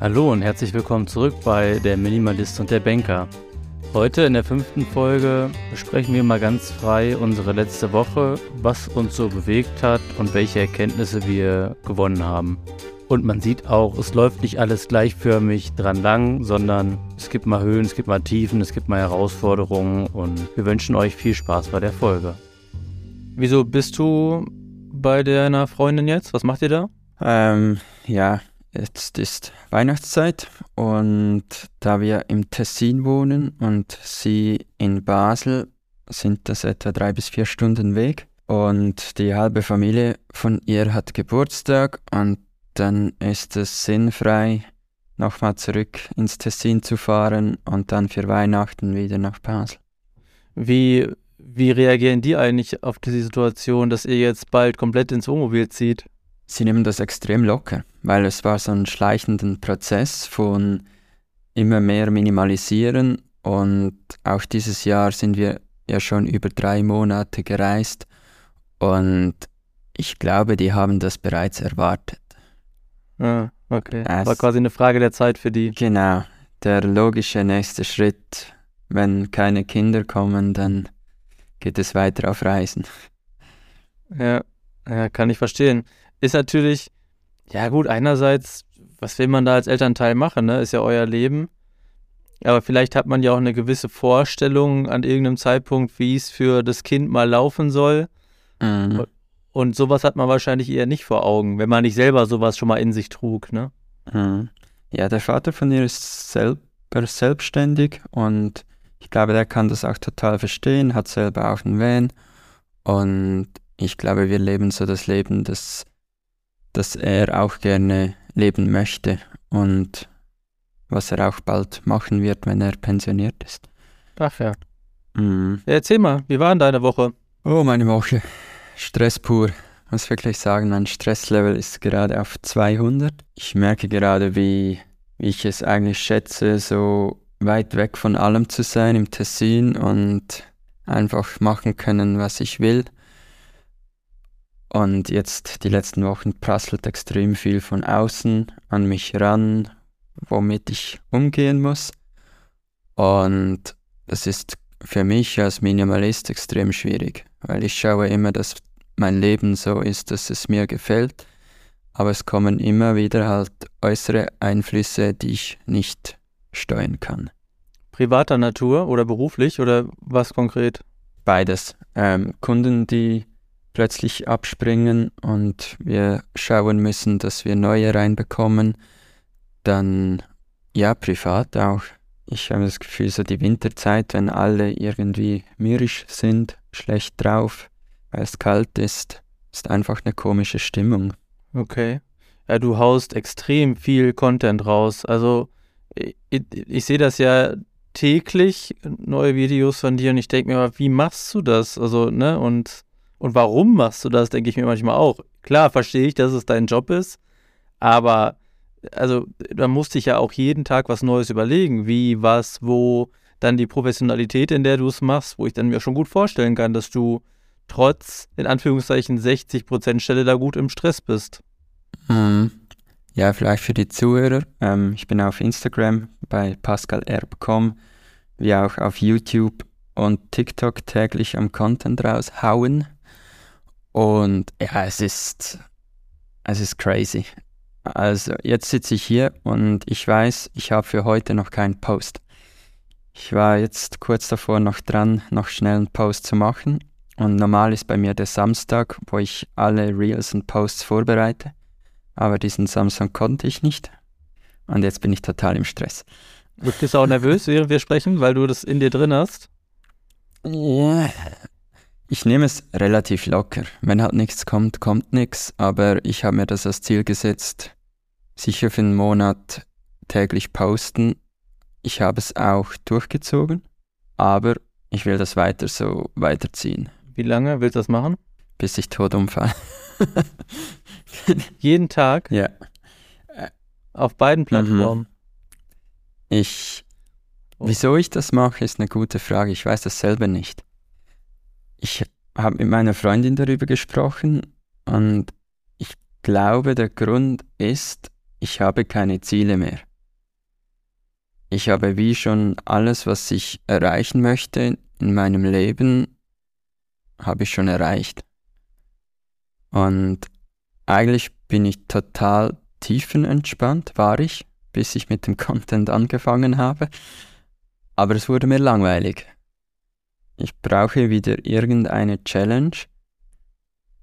Hallo und herzlich willkommen zurück bei Der Minimalist und der Banker. Heute in der fünften Folge besprechen wir mal ganz frei unsere letzte Woche, was uns so bewegt hat und welche Erkenntnisse wir gewonnen haben. Und man sieht auch, es läuft nicht alles gleichförmig dran lang, sondern es gibt mal Höhen, es gibt mal Tiefen, es gibt mal Herausforderungen und wir wünschen euch viel Spaß bei der Folge. Wieso bist du bei deiner Freundin jetzt? Was macht ihr da? Ähm, ja, Jetzt ist Weihnachtszeit und da wir im Tessin wohnen und sie in Basel, sind das etwa drei bis vier Stunden Weg. Und die halbe Familie von ihr hat Geburtstag und dann ist es sinnfrei, nochmal zurück ins Tessin zu fahren und dann für Weihnachten wieder nach Basel. Wie, wie reagieren die eigentlich auf diese Situation, dass ihr jetzt bald komplett ins Wohnmobil zieht? Sie nehmen das extrem locker, weil es war so ein schleichender Prozess von immer mehr minimalisieren und auch dieses Jahr sind wir ja schon über drei Monate gereist und ich glaube, die haben das bereits erwartet. Ah, okay. Es war quasi eine Frage der Zeit für die. Genau. Der logische nächste Schritt, wenn keine Kinder kommen, dann geht es weiter auf Reisen. Ja, ja kann ich verstehen ist natürlich, ja gut, einerseits, was will man da als Elternteil machen, ne? Ist ja euer Leben. Aber vielleicht hat man ja auch eine gewisse Vorstellung an irgendeinem Zeitpunkt, wie es für das Kind mal laufen soll. Mhm. Und sowas hat man wahrscheinlich eher nicht vor Augen, wenn man nicht selber sowas schon mal in sich trug, ne? Mhm. Ja, der Vater von ihr ist selber selbstständig und ich glaube, der kann das auch total verstehen, hat selber auch einen Van und ich glaube, wir leben so das Leben, das dass er auch gerne leben möchte und was er auch bald machen wird, wenn er pensioniert ist. Ach ja. Mhm. ja erzähl mal, wie war denn deine Woche? Oh, meine Woche. Stress pur. Ich muss wirklich sagen, mein Stresslevel ist gerade auf 200. Ich merke gerade, wie, wie ich es eigentlich schätze, so weit weg von allem zu sein im Tessin und einfach machen können, was ich will. Und jetzt die letzten Wochen prasselt extrem viel von außen an mich ran, womit ich umgehen muss. Und das ist für mich als Minimalist extrem schwierig, weil ich schaue immer, dass mein Leben so ist, dass es mir gefällt. Aber es kommen immer wieder halt äußere Einflüsse, die ich nicht steuern kann. Privater Natur oder beruflich oder was konkret? Beides. Ähm, Kunden, die plötzlich abspringen und wir schauen müssen, dass wir neue reinbekommen. Dann ja, privat auch. Ich habe das Gefühl, so die Winterzeit, wenn alle irgendwie mürrisch sind, schlecht drauf, weil es kalt ist, ist einfach eine komische Stimmung. Okay. Ja, du haust extrem viel Content raus. Also ich, ich sehe das ja täglich, neue Videos von dir und ich denke mir, wie machst du das? Also, ne, und und warum machst du das, denke ich mir manchmal auch. Klar, verstehe ich, dass es dein Job ist, aber also da musste ich ja auch jeden Tag was Neues überlegen, wie, was, wo, dann die Professionalität, in der du es machst, wo ich dann mir schon gut vorstellen kann, dass du trotz, in Anführungszeichen, 60% Stelle da gut im Stress bist. Mhm. Ja, vielleicht für die Zuhörer. Ähm, ich bin auf Instagram bei pascalerb.com, wie auch auf YouTube und TikTok täglich am Content raushauen. Und ja, es ist, es ist crazy. Also jetzt sitze ich hier und ich weiß, ich habe für heute noch keinen Post. Ich war jetzt kurz davor noch dran, noch schnell einen Post zu machen. Und normal ist bei mir der Samstag, wo ich alle Reels und Posts vorbereite. Aber diesen Samstag konnte ich nicht. Und jetzt bin ich total im Stress. Bist du auch nervös, während wir sprechen, weil du das in dir drin hast? Ja, ich nehme es relativ locker. Wenn halt nichts kommt, kommt nichts. Aber ich habe mir das als Ziel gesetzt, sicher für einen Monat täglich posten. Ich habe es auch durchgezogen, aber ich will das weiter so weiterziehen. Wie lange willst du das machen? Bis ich tot umfalle. Jeden Tag? Ja. Auf beiden Plattformen? Mhm. Ich. Oh. Wieso ich das mache, ist eine gute Frage. Ich weiß das selber nicht ich habe mit meiner Freundin darüber gesprochen und ich glaube, der Grund ist, ich habe keine Ziele mehr. ich habe wie schon alles, was ich erreichen möchte in meinem Leben, habe ich schon erreicht. Und eigentlich bin ich total tiefenentspannt, war ich, bis ich mit dem Content angefangen habe. Aber es wurde mir langweilig. Ich brauche wieder irgendeine Challenge,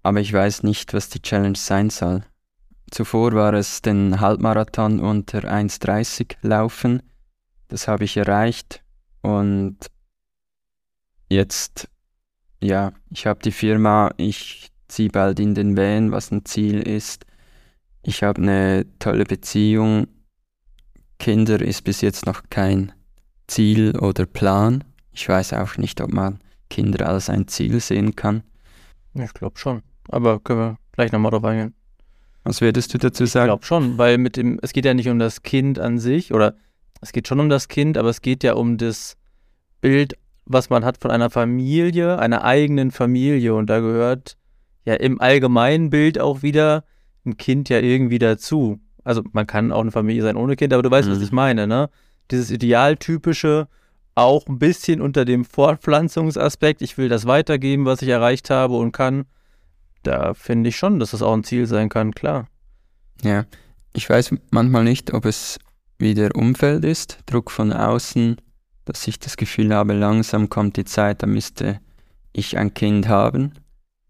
aber ich weiß nicht, was die Challenge sein soll. Zuvor war es den Halbmarathon unter 1,30 laufen. Das habe ich erreicht und jetzt, ja, ich habe die Firma, ich ziehe bald in den Van, was ein Ziel ist. Ich habe eine tolle Beziehung. Kinder ist bis jetzt noch kein Ziel oder Plan. Ich weiß auch nicht, ob man Kinder als ein Ziel sehen kann. Ich glaube schon. Aber können wir gleich nochmal drauf eingehen. Was würdest du dazu sagen? Ich glaube schon, weil mit dem, es geht ja nicht um das Kind an sich, oder es geht schon um das Kind, aber es geht ja um das Bild, was man hat von einer Familie, einer eigenen Familie. Und da gehört ja im allgemeinen Bild auch wieder ein Kind ja irgendwie dazu. Also man kann auch eine Familie sein ohne Kind, aber du weißt, mhm. was ich meine, ne? Dieses idealtypische, auch ein bisschen unter dem Fortpflanzungsaspekt, ich will das weitergeben, was ich erreicht habe und kann. Da finde ich schon, dass das auch ein Ziel sein kann, klar. Ja, ich weiß manchmal nicht, ob es wieder Umfeld ist, Druck von außen, dass ich das Gefühl habe, langsam kommt die Zeit, da müsste ich ein Kind haben.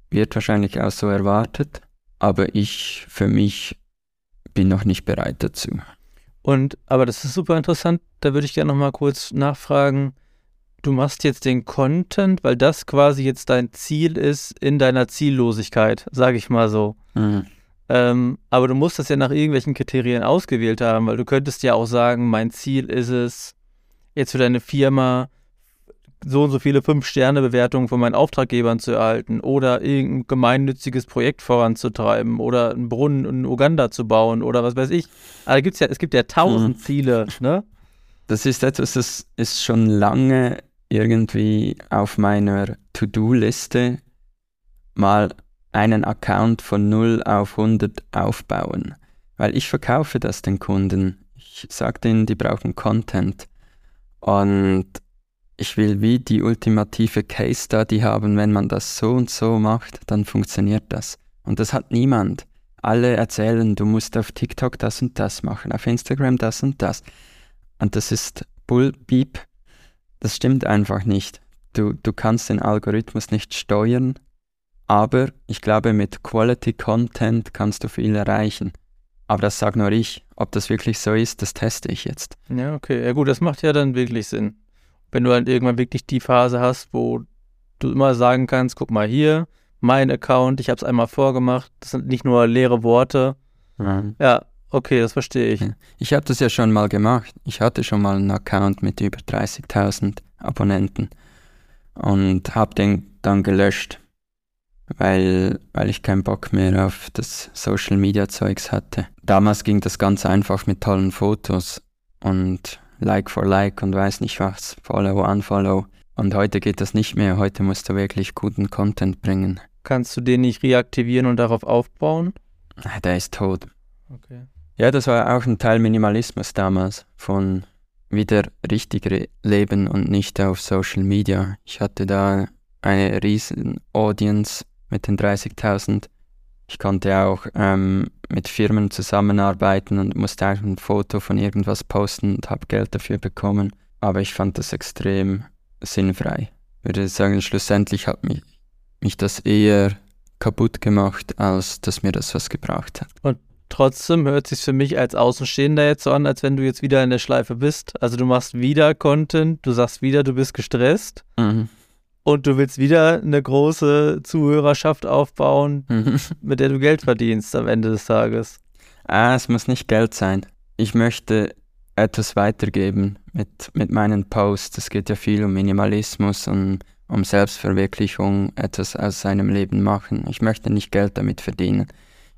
Wird wahrscheinlich auch so erwartet, aber ich für mich bin noch nicht bereit dazu. Und, aber das ist super interessant, da würde ich gerne nochmal kurz nachfragen. Du machst jetzt den Content, weil das quasi jetzt dein Ziel ist in deiner Ziellosigkeit, sage ich mal so. Mhm. Ähm, aber du musst das ja nach irgendwelchen Kriterien ausgewählt haben, weil du könntest ja auch sagen, mein Ziel ist es, jetzt für deine Firma so und so viele Fünf-Sterne-Bewertungen von meinen Auftraggebern zu erhalten oder irgendein gemeinnütziges Projekt voranzutreiben oder einen Brunnen in Uganda zu bauen oder was weiß ich. Aber gibt's ja, es gibt ja tausend hm. Ziele, ne? Das ist etwas, das ist schon lange irgendwie auf meiner To-Do-Liste mal einen Account von 0 auf 100 aufbauen. Weil ich verkaufe das den Kunden. Ich sage denen, die brauchen Content. Und ich will wie die ultimative Case Study haben, wenn man das so und so macht, dann funktioniert das. Und das hat niemand. Alle erzählen, du musst auf TikTok das und das machen, auf Instagram das und das. Und das ist Bullbeep. Das stimmt einfach nicht. Du, du kannst den Algorithmus nicht steuern, aber ich glaube, mit Quality Content kannst du viel erreichen. Aber das sage nur ich. Ob das wirklich so ist, das teste ich jetzt. Ja, okay. Ja gut, das macht ja dann wirklich Sinn wenn du halt irgendwann wirklich die Phase hast, wo du immer sagen kannst, guck mal hier, mein Account, ich habe es einmal vorgemacht, das sind nicht nur leere Worte. Mhm. Ja, okay, das verstehe ich. Ich habe das ja schon mal gemacht. Ich hatte schon mal einen Account mit über 30.000 Abonnenten und habe den dann gelöscht, weil, weil ich keinen Bock mehr auf das Social Media Zeugs hatte. Damals ging das ganz einfach mit tollen Fotos und Like for Like und weiß nicht was, Follow, Unfollow. Und heute geht das nicht mehr. Heute musst du wirklich guten Content bringen. Kannst du den nicht reaktivieren und darauf aufbauen? Der ist tot. Okay. Ja, das war auch ein Teil Minimalismus damals. Von wieder richtig leben und nicht auf Social Media. Ich hatte da eine riesen Audience mit den 30.000 ich konnte auch ähm, mit Firmen zusammenarbeiten und musste auch ein Foto von irgendwas posten und habe Geld dafür bekommen. Aber ich fand das extrem sinnfrei. Ich würde sagen, schlussendlich hat mich, mich das eher kaputt gemacht, als dass mir das was gebraucht hat. Und trotzdem hört sich für mich als Außenstehender jetzt so an, als wenn du jetzt wieder in der Schleife bist. Also du machst wieder Content, du sagst wieder, du bist gestresst. Mhm und du willst wieder eine große Zuhörerschaft aufbauen, mhm. mit der du Geld verdienst am Ende des Tages. Ah, es muss nicht Geld sein. Ich möchte etwas weitergeben mit, mit meinen Posts. Es geht ja viel um Minimalismus und um Selbstverwirklichung, etwas aus seinem Leben machen. Ich möchte nicht Geld damit verdienen.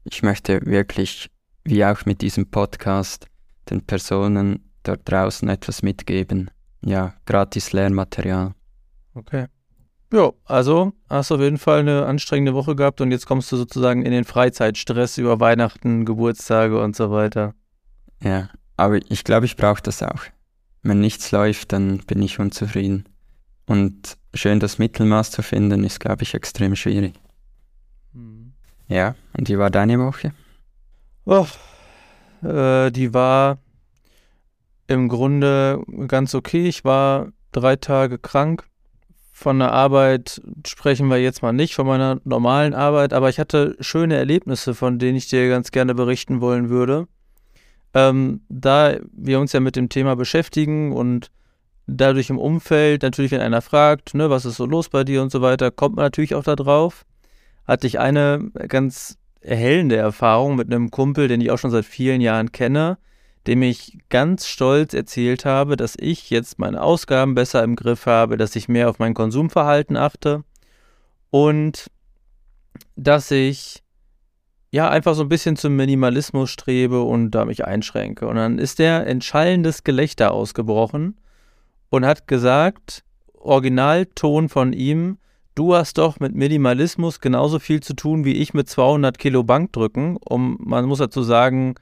Ich möchte wirklich, wie auch mit diesem Podcast, den Personen dort draußen etwas mitgeben. Ja, gratis Lehrmaterial. Okay. Ja, also hast du auf jeden Fall eine anstrengende Woche gehabt und jetzt kommst du sozusagen in den Freizeitstress über Weihnachten, Geburtstage und so weiter. Ja, aber ich glaube, ich brauche das auch. wenn nichts läuft, dann bin ich unzufrieden. Und schön das Mittelmaß zu finden, ist, glaube ich, extrem schwierig. Mhm. Ja, und wie war deine Woche? Oh, äh, die war im Grunde ganz okay. Ich war drei Tage krank. Von der Arbeit sprechen wir jetzt mal nicht, von meiner normalen Arbeit, aber ich hatte schöne Erlebnisse, von denen ich dir ganz gerne berichten wollen würde. Ähm, da wir uns ja mit dem Thema beschäftigen und dadurch im Umfeld, natürlich, wenn einer fragt, ne, was ist so los bei dir und so weiter, kommt man natürlich auch da drauf. Hatte ich eine ganz erhellende Erfahrung mit einem Kumpel, den ich auch schon seit vielen Jahren kenne, dem ich ganz stolz erzählt habe, dass ich jetzt meine Ausgaben besser im Griff habe, dass ich mehr auf mein Konsumverhalten achte und dass ich ja einfach so ein bisschen zum Minimalismus strebe und da mich einschränke. Und dann ist der entschallendes Gelächter ausgebrochen und hat gesagt, Originalton von ihm, du hast doch mit Minimalismus genauso viel zu tun wie ich mit 200 Kilo Bankdrücken. Um, man muss dazu sagen,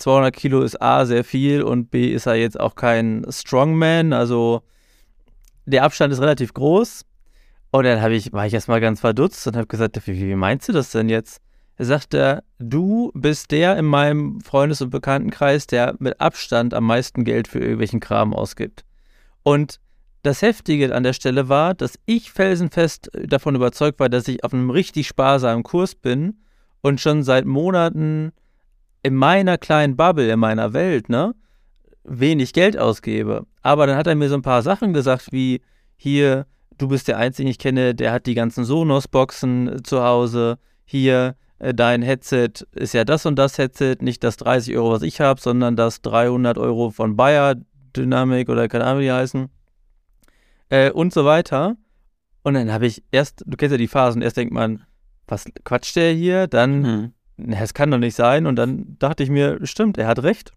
200 Kilo ist A sehr viel und B ist er jetzt auch kein Strongman, also der Abstand ist relativ groß. Und dann ich, war ich erstmal ganz verdutzt und habe gesagt, wie, wie meinst du das denn jetzt? Er sagte, du bist der in meinem Freundes- und Bekanntenkreis, der mit Abstand am meisten Geld für irgendwelchen Kram ausgibt. Und das Heftige an der Stelle war, dass ich felsenfest davon überzeugt war, dass ich auf einem richtig sparsamen Kurs bin und schon seit Monaten in meiner kleinen Bubble, in meiner Welt, ne, wenig Geld ausgebe. Aber dann hat er mir so ein paar Sachen gesagt, wie hier, du bist der Einzige, den ich kenne, der hat die ganzen Sonos-Boxen äh, zu Hause. Hier, äh, dein Headset ist ja das und das Headset, nicht das 30 Euro, was ich habe, sondern das 300 Euro von Bayer Dynamic oder keine Ahnung, wie die heißen. Äh, und so weiter. Und dann habe ich erst, du kennst ja die Phasen, erst denkt man, was quatscht der hier? Dann mhm es kann doch nicht sein. Und dann dachte ich mir, stimmt, er hat recht.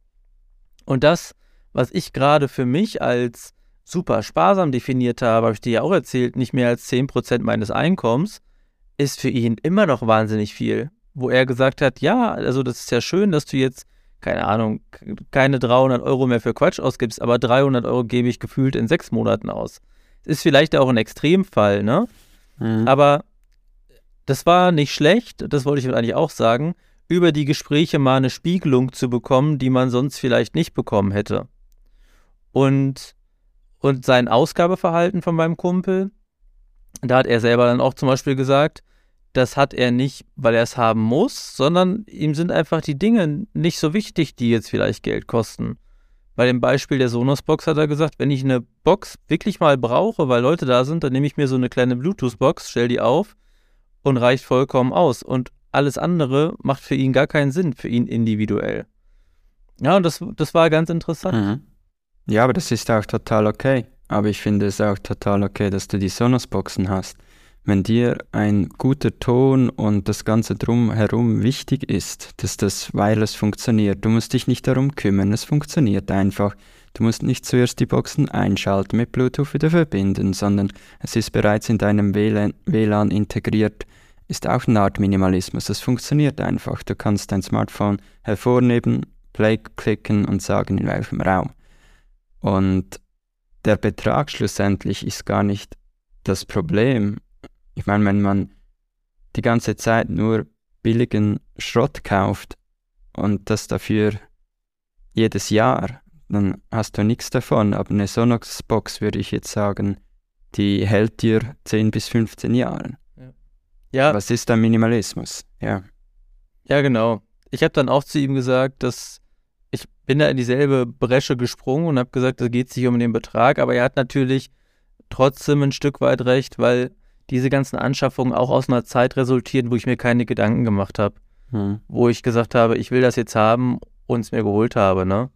Und das, was ich gerade für mich als super sparsam definiert habe, habe ich dir ja auch erzählt, nicht mehr als 10% meines Einkommens, ist für ihn immer noch wahnsinnig viel. Wo er gesagt hat, ja, also das ist ja schön, dass du jetzt, keine Ahnung, keine 300 Euro mehr für Quatsch ausgibst, aber 300 Euro gebe ich gefühlt in sechs Monaten aus. Ist vielleicht auch ein Extremfall, ne? Mhm. Aber das war nicht schlecht, das wollte ich eigentlich auch sagen, über die Gespräche mal eine Spiegelung zu bekommen, die man sonst vielleicht nicht bekommen hätte. Und, und sein Ausgabeverhalten von meinem Kumpel, da hat er selber dann auch zum Beispiel gesagt, das hat er nicht, weil er es haben muss, sondern ihm sind einfach die Dinge nicht so wichtig, die jetzt vielleicht Geld kosten. Bei dem Beispiel der Sonos-Box hat er gesagt, wenn ich eine Box wirklich mal brauche, weil Leute da sind, dann nehme ich mir so eine kleine Bluetooth-Box, stell die auf und reicht vollkommen aus. Und alles andere macht für ihn gar keinen Sinn, für ihn individuell. Ja, und das, das war ganz interessant. Mhm. Ja, aber das ist auch total okay. Aber ich finde es auch total okay, dass du die Sonos-Boxen hast. Wenn dir ein guter Ton und das Ganze drumherum wichtig ist, dass das Wireless funktioniert, du musst dich nicht darum kümmern, es funktioniert einfach. Du musst nicht zuerst die Boxen einschalten, mit Bluetooth wieder verbinden, sondern es ist bereits in deinem WLAN, integriert ist auch eine Art Minimalismus. Das funktioniert einfach. Du kannst dein Smartphone hervornehmen, Play klicken und sagen, in welchem Raum. Und der Betrag schlussendlich ist gar nicht das Problem. Ich meine, wenn man die ganze Zeit nur billigen Schrott kauft und das dafür jedes Jahr, dann hast du nichts davon. Aber eine Sonox-Box würde ich jetzt sagen, die hält dir 10 bis 15 Jahre. Ja. Was ist da Minimalismus? Ja. Ja, genau. Ich habe dann auch zu ihm gesagt, dass ich bin da in dieselbe Bresche gesprungen und habe gesagt, da geht es nicht um den Betrag, aber er hat natürlich trotzdem ein Stück weit recht, weil diese ganzen Anschaffungen auch aus einer Zeit resultieren, wo ich mir keine Gedanken gemacht habe. Hm. Wo ich gesagt habe, ich will das jetzt haben und es mir geholt habe, ne?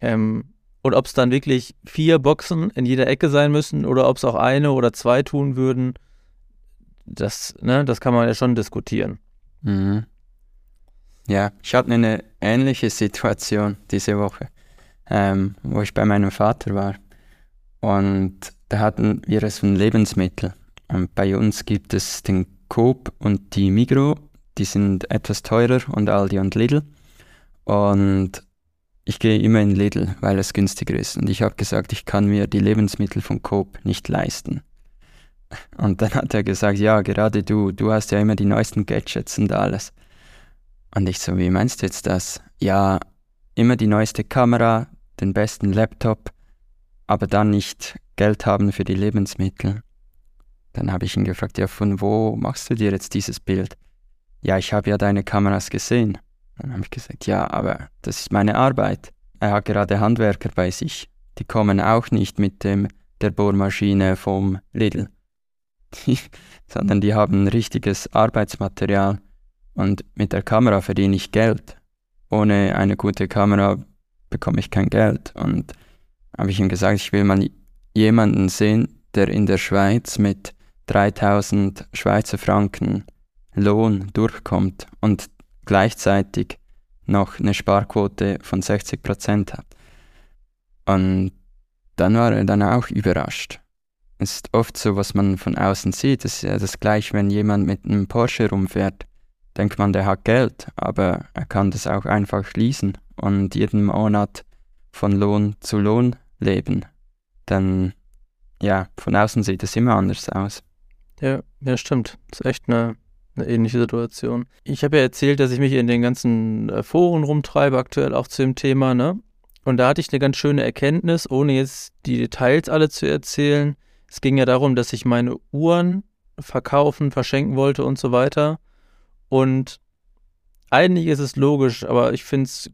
Ähm, und ob es dann wirklich vier Boxen in jeder Ecke sein müssen oder ob es auch eine oder zwei tun würden, das, ne, das kann man ja schon diskutieren. Mhm. Ja, ich hatte eine ähnliche Situation diese Woche, ähm, wo ich bei meinem Vater war. Und da hatten wir es von Lebensmitteln. Und bei uns gibt es den Coop und die Migro, die sind etwas teurer und Aldi und Lidl. Und ich gehe immer in Lidl, weil es günstiger ist. Und ich habe gesagt, ich kann mir die Lebensmittel von Coop nicht leisten. Und dann hat er gesagt, ja, gerade du, du hast ja immer die neuesten Gadgets und alles. Und ich so, wie meinst du jetzt das? Ja, immer die neueste Kamera, den besten Laptop, aber dann nicht Geld haben für die Lebensmittel. Dann habe ich ihn gefragt, ja, von wo machst du dir jetzt dieses Bild? Ja, ich habe ja deine Kameras gesehen. Dann habe ich gesagt, ja, aber das ist meine Arbeit. Er hat gerade Handwerker bei sich. Die kommen auch nicht mit dem der Bohrmaschine vom Lidl, sondern die haben richtiges Arbeitsmaterial. Und mit der Kamera verdiene ich Geld. Ohne eine gute Kamera bekomme ich kein Geld. Und habe ich ihm gesagt, ich will mal jemanden sehen, der in der Schweiz mit 3000 Schweizer Franken Lohn durchkommt und gleichzeitig noch eine Sparquote von 60 Prozent hat. Und dann war er dann auch überrascht. Es ist oft so, was man von außen sieht. Es ist ja das gleiche, wenn jemand mit einem Porsche rumfährt. Denkt man, der hat Geld, aber er kann das auch einfach schließen und jeden Monat von Lohn zu Lohn leben. Dann, ja, von außen sieht es immer anders aus. Ja, ja, stimmt. Das ist echt eine, eine ähnliche Situation. Ich habe ja erzählt, dass ich mich in den ganzen äh, Foren rumtreibe, aktuell auch zu dem Thema, ne? Und da hatte ich eine ganz schöne Erkenntnis, ohne jetzt die Details alle zu erzählen. Es ging ja darum, dass ich meine Uhren verkaufen, verschenken wollte und so weiter. Und eigentlich ist es logisch, aber ich fand es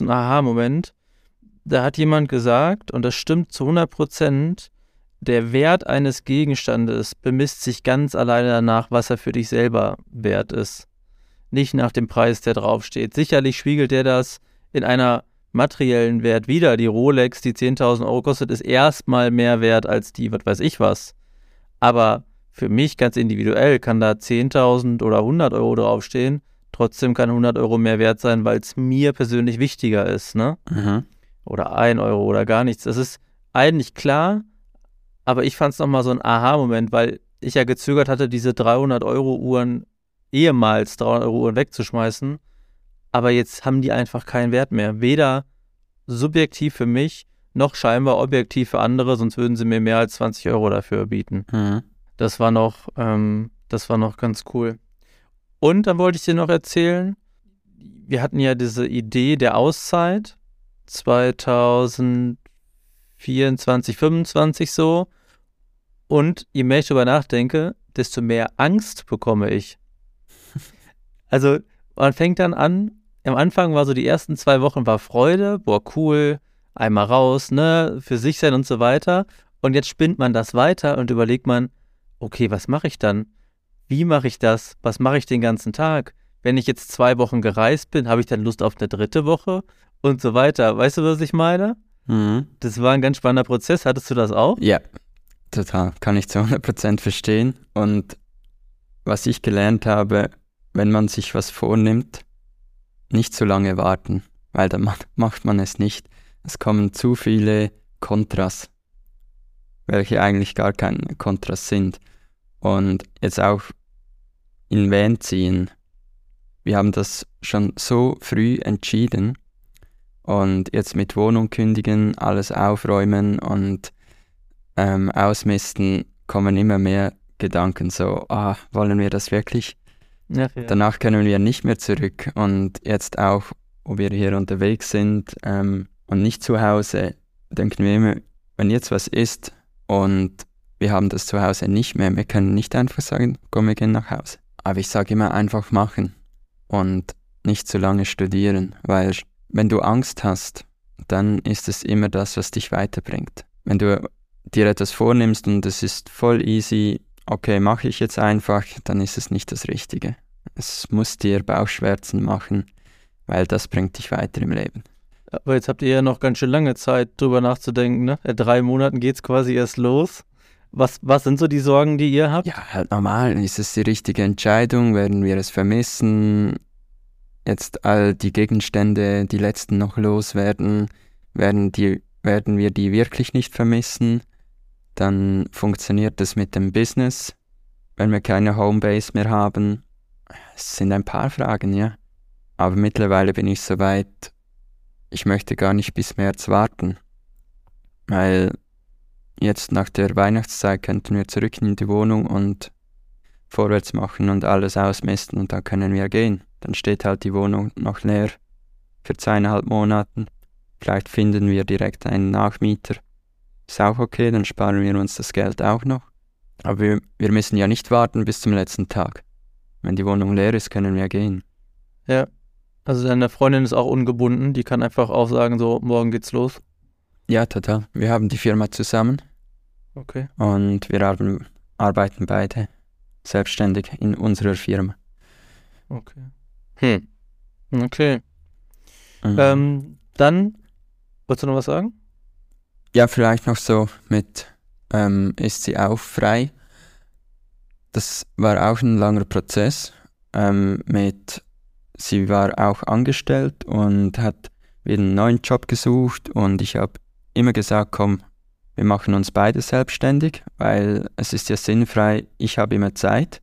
ein Aha-Moment. Da hat jemand gesagt, und das stimmt zu 100 Prozent, der Wert eines Gegenstandes bemisst sich ganz alleine danach, was er für dich selber wert ist. Nicht nach dem Preis, der draufsteht. Sicherlich spiegelt der das in einer materiellen Wert wieder. Die Rolex, die 10.000 Euro kostet, ist erstmal mehr wert als die, was weiß ich was. Aber für mich ganz individuell kann da 10.000 oder 100 Euro draufstehen. Trotzdem kann 100 Euro mehr wert sein, weil es mir persönlich wichtiger ist, ne? Mhm. Oder 1 Euro oder gar nichts. Das ist eigentlich klar, aber ich fand es nochmal so ein Aha-Moment, weil ich ja gezögert hatte, diese 300-Euro-Uhren, ehemals 300-Euro-Uhren wegzuschmeißen. Aber jetzt haben die einfach keinen Wert mehr. Weder subjektiv für mich, noch scheinbar objektiv für andere, sonst würden sie mir mehr als 20 Euro dafür bieten. Mhm. Das war noch, ähm, das war noch ganz cool. Und dann wollte ich dir noch erzählen, wir hatten ja diese Idee der Auszeit 2000 24, 25 so. Und je mehr ich darüber nachdenke, desto mehr Angst bekomme ich. Also man fängt dann an, am Anfang war so die ersten zwei Wochen war Freude, boah cool, einmal raus, ne, für sich sein und so weiter. Und jetzt spinnt man das weiter und überlegt man, okay, was mache ich dann? Wie mache ich das? Was mache ich den ganzen Tag? Wenn ich jetzt zwei Wochen gereist bin, habe ich dann Lust auf eine dritte Woche und so weiter. Weißt du, was ich meine? Mhm. Das war ein ganz spannender Prozess. Hattest du das auch? Ja, total. Kann ich zu 100% verstehen. Und was ich gelernt habe, wenn man sich was vornimmt, nicht zu lange warten, weil dann macht man es nicht. Es kommen zu viele Kontras, welche eigentlich gar keine Kontras sind. Und jetzt auch in Van ziehen. Wir haben das schon so früh entschieden, und jetzt mit Wohnung kündigen, alles aufräumen und ähm, ausmisten, kommen immer mehr Gedanken so, ah, wollen wir das wirklich? Ja, ja. Danach können wir nicht mehr zurück. Und jetzt auch, wo wir hier unterwegs sind ähm, und nicht zu Hause, denken wir immer, wenn jetzt was ist und wir haben das zu Hause nicht mehr, wir können nicht einfach sagen, komm, wir gehen nach Hause. Aber ich sage immer einfach machen und nicht zu lange studieren, weil wenn du Angst hast, dann ist es immer das, was dich weiterbringt. Wenn du dir etwas vornimmst und es ist voll easy, okay, mache ich jetzt einfach, dann ist es nicht das Richtige. Es muss dir Bauchschmerzen machen, weil das bringt dich weiter im Leben. Aber jetzt habt ihr ja noch ganz schön lange Zeit, drüber nachzudenken. Ne? In drei Monaten geht es quasi erst los. Was, was sind so die Sorgen, die ihr habt? Ja, halt normal. Ist es die richtige Entscheidung? Werden wir es vermissen? Jetzt all die Gegenstände, die letzten noch loswerden, werden, die, werden wir die wirklich nicht vermissen. Dann funktioniert es mit dem Business, wenn wir keine Homebase mehr haben. Es sind ein paar Fragen, ja. Aber mittlerweile bin ich soweit, ich möchte gar nicht bis März warten, weil jetzt nach der Weihnachtszeit könnten wir zurück in die Wohnung und vorwärts machen und alles ausmessen und dann können wir gehen. Dann steht halt die Wohnung noch leer für zweieinhalb Monaten. Vielleicht finden wir direkt einen Nachmieter. Ist auch okay, dann sparen wir uns das Geld auch noch. Aber wir, wir müssen ja nicht warten bis zum letzten Tag. Wenn die Wohnung leer ist, können wir gehen. Ja. Also deine Freundin ist auch ungebunden, die kann einfach auch sagen, so, morgen geht's los. Ja, total. Wir haben die Firma zusammen. Okay. Und wir haben, arbeiten beide selbstständig in unserer Firma. Okay. Hm. Okay. Mhm. Ähm, dann, wolltest du noch was sagen? Ja, vielleicht noch so mit, ähm, ist sie auch frei? Das war auch ein langer Prozess ähm, mit, sie war auch angestellt und hat wieder einen neuen Job gesucht und ich habe immer gesagt, komm, wir machen uns beide selbstständig, weil es ist ja sinnfrei, ich habe immer Zeit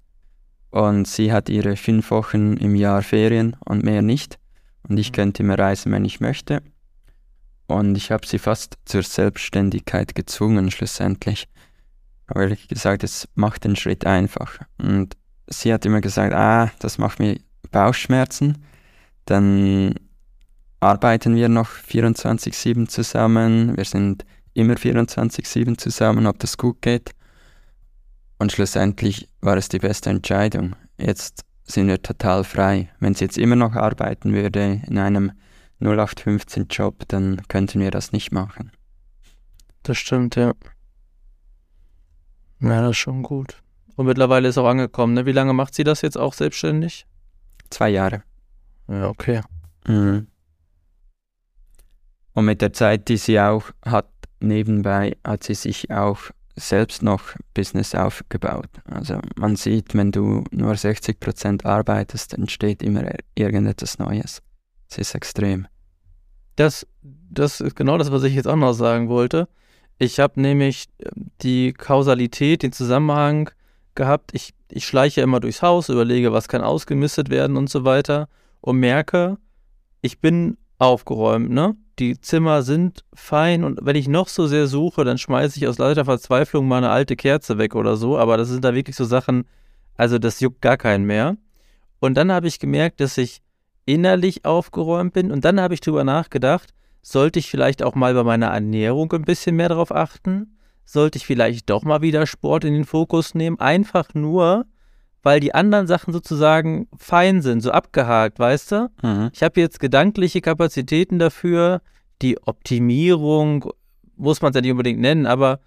und sie hat ihre fünf Wochen im Jahr Ferien und mehr nicht und ich mhm. könnte immer reisen, wenn ich möchte. Und ich habe sie fast zur Selbstständigkeit gezwungen, schlussendlich. Aber ehrlich gesagt, es macht den Schritt einfach. Und sie hat immer gesagt, ah, das macht mir Bauchschmerzen. Dann arbeiten wir noch 24-7 zusammen. Wir sind immer 24-7 zusammen, ob das gut geht. Und schlussendlich war es die beste Entscheidung. Jetzt sind wir total frei. Wenn sie jetzt immer noch arbeiten würde in einem 0815 Job, dann könnten wir das nicht machen. Das stimmt, ja. Ja, das ist schon gut. Und mittlerweile ist auch angekommen, ne? Wie lange macht sie das jetzt auch selbstständig? Zwei Jahre. Ja, okay. Mhm. Und mit der Zeit, die sie auch hat, nebenbei hat sie sich auch selbst noch Business aufgebaut. Also man sieht, wenn du nur 60% arbeitest, entsteht immer irgendetwas Neues. Es ist extrem. Das, das ist genau das, was ich jetzt auch noch sagen wollte. Ich habe nämlich ähm, die Kausalität, den Zusammenhang gehabt. Ich, ich schleiche immer durchs Haus, überlege, was kann ausgemistet werden und so weiter und merke, ich bin aufgeräumt, ne? Die Zimmer sind fein und wenn ich noch so sehr suche, dann schmeiße ich aus lauter Verzweiflung mal eine alte Kerze weg oder so, aber das sind da wirklich so Sachen, also das juckt gar keinen mehr. Und dann habe ich gemerkt, dass ich innerlich aufgeräumt bin und dann habe ich drüber nachgedacht, sollte ich vielleicht auch mal bei meiner Ernährung ein bisschen mehr darauf achten? Sollte ich vielleicht doch mal wieder Sport in den Fokus nehmen? Einfach nur, weil die anderen Sachen sozusagen fein sind, so abgehakt, weißt du? Mhm. Ich habe jetzt gedankliche Kapazitäten dafür, die Optimierung, muss man es ja nicht unbedingt nennen, aber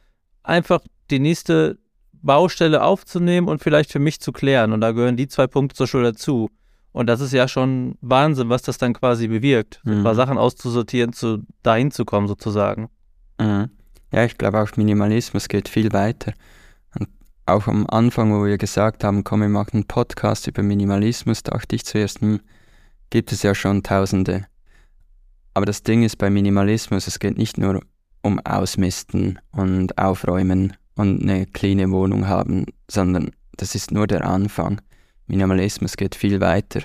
einfach die nächste Baustelle aufzunehmen und vielleicht für mich zu klären. Und da gehören die zwei Punkte zur Schule dazu. Und das ist ja schon Wahnsinn, was das dann quasi bewirkt, mhm. ein paar Sachen auszusortieren, zu dahin zu kommen sozusagen. Mhm. Ja, ich glaube auch Minimalismus geht viel weiter auch am Anfang, wo wir gesagt haben, komm, wir machen einen Podcast über Minimalismus, dachte ich zuerst, hm, gibt es ja schon Tausende. Aber das Ding ist bei Minimalismus, es geht nicht nur um Ausmisten und Aufräumen und eine cleane Wohnung haben, sondern das ist nur der Anfang. Minimalismus geht viel weiter.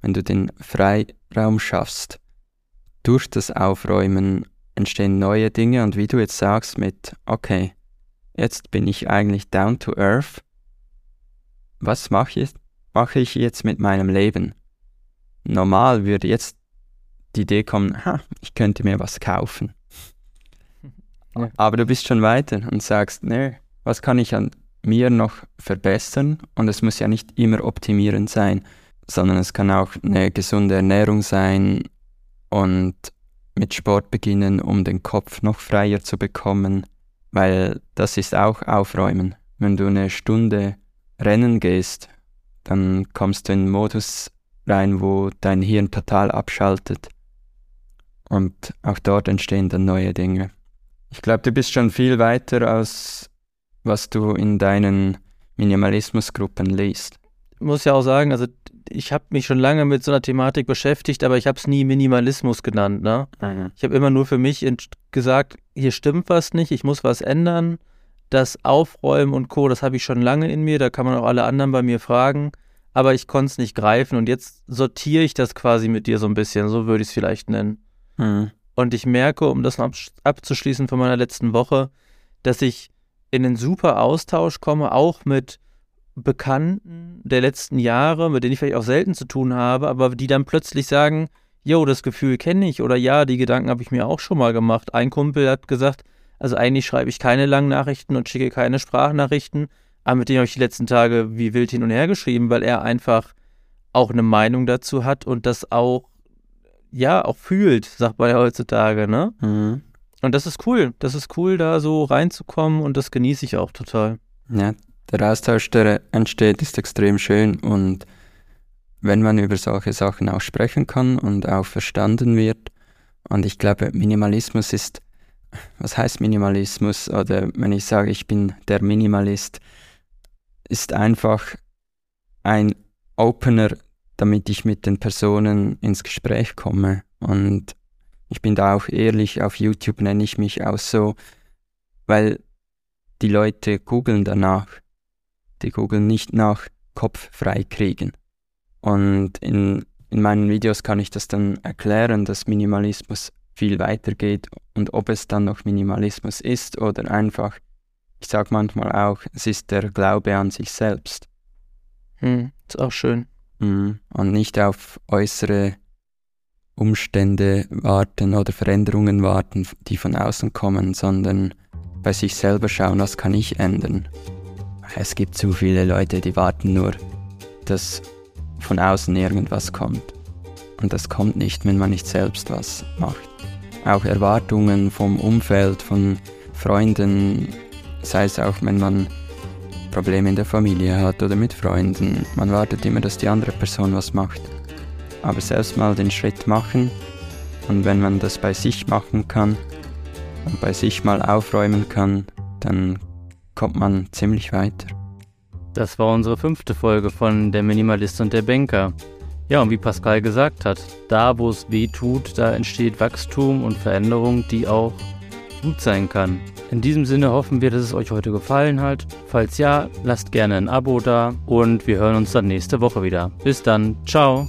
Wenn du den Freiraum schaffst, durch das Aufräumen entstehen neue Dinge und wie du jetzt sagst mit, okay, Jetzt bin ich eigentlich down to earth. Was mache ich, mache ich jetzt mit meinem Leben? Normal würde jetzt die Idee kommen, ha, ich könnte mir was kaufen. Ja. Aber du bist schon weiter und sagst, ne, was kann ich an mir noch verbessern? Und es muss ja nicht immer optimierend sein, sondern es kann auch eine gesunde Ernährung sein und mit Sport beginnen, um den Kopf noch freier zu bekommen weil das ist auch Aufräumen. Wenn du eine Stunde rennen gehst, dann kommst du in einen Modus rein, wo dein Hirn total abschaltet. Und auch dort entstehen dann neue Dinge. Ich glaube, du bist schon viel weiter als was du in deinen Minimalismusgruppen liest. Ich muss ja auch sagen, also ich habe mich schon lange mit so einer Thematik beschäftigt, aber ich habe es nie Minimalismus genannt. Ne? Mhm. Ich habe immer nur für mich gesagt, hier stimmt was nicht, ich muss was ändern. Das Aufräumen und Co., das habe ich schon lange in mir, da kann man auch alle anderen bei mir fragen, aber ich konnte es nicht greifen und jetzt sortiere ich das quasi mit dir so ein bisschen, so würde ich es vielleicht nennen. Mhm. Und ich merke, um das noch abzuschließen von meiner letzten Woche, dass ich in einen super Austausch komme, auch mit Bekannten der letzten Jahre, mit denen ich vielleicht auch selten zu tun habe, aber die dann plötzlich sagen, jo, das Gefühl kenne ich oder ja, die Gedanken habe ich mir auch schon mal gemacht. Ein Kumpel hat gesagt, also eigentlich schreibe ich keine langen Nachrichten und schicke keine Sprachnachrichten, aber mit dem habe ich die letzten Tage wie wild hin und her geschrieben, weil er einfach auch eine Meinung dazu hat und das auch, ja, auch fühlt, sagt man ja heutzutage, ne? Mhm. Und das ist cool. Das ist cool, da so reinzukommen und das genieße ich auch total. Ja, der Austausch, der entsteht, ist extrem schön und wenn man über solche Sachen auch sprechen kann und auch verstanden wird. Und ich glaube, Minimalismus ist, was heißt Minimalismus? Oder wenn ich sage, ich bin der Minimalist, ist einfach ein Opener, damit ich mit den Personen ins Gespräch komme. Und ich bin da auch ehrlich, auf YouTube nenne ich mich auch so, weil die Leute googeln danach. Die googeln nicht nach Kopf frei kriegen. Und in, in meinen Videos kann ich das dann erklären, dass Minimalismus viel weiter geht und ob es dann noch Minimalismus ist oder einfach, ich sage manchmal auch, es ist der Glaube an sich selbst. Hm, ist auch schön. Mhm. Und nicht auf äußere Umstände warten oder Veränderungen warten, die von außen kommen, sondern bei sich selber schauen, was kann ich ändern. Es gibt zu viele Leute, die warten nur, dass von außen irgendwas kommt. Und das kommt nicht, wenn man nicht selbst was macht. Auch Erwartungen vom Umfeld, von Freunden, sei es auch, wenn man Probleme in der Familie hat oder mit Freunden. Man wartet immer, dass die andere Person was macht. Aber selbst mal den Schritt machen und wenn man das bei sich machen kann und bei sich mal aufräumen kann, dann kommt man ziemlich weiter. Das war unsere fünfte Folge von Der Minimalist und der Banker. Ja, und wie Pascal gesagt hat, da wo es weh tut, da entsteht Wachstum und Veränderung, die auch gut sein kann. In diesem Sinne hoffen wir, dass es euch heute gefallen hat. Falls ja, lasst gerne ein Abo da und wir hören uns dann nächste Woche wieder. Bis dann, ciao.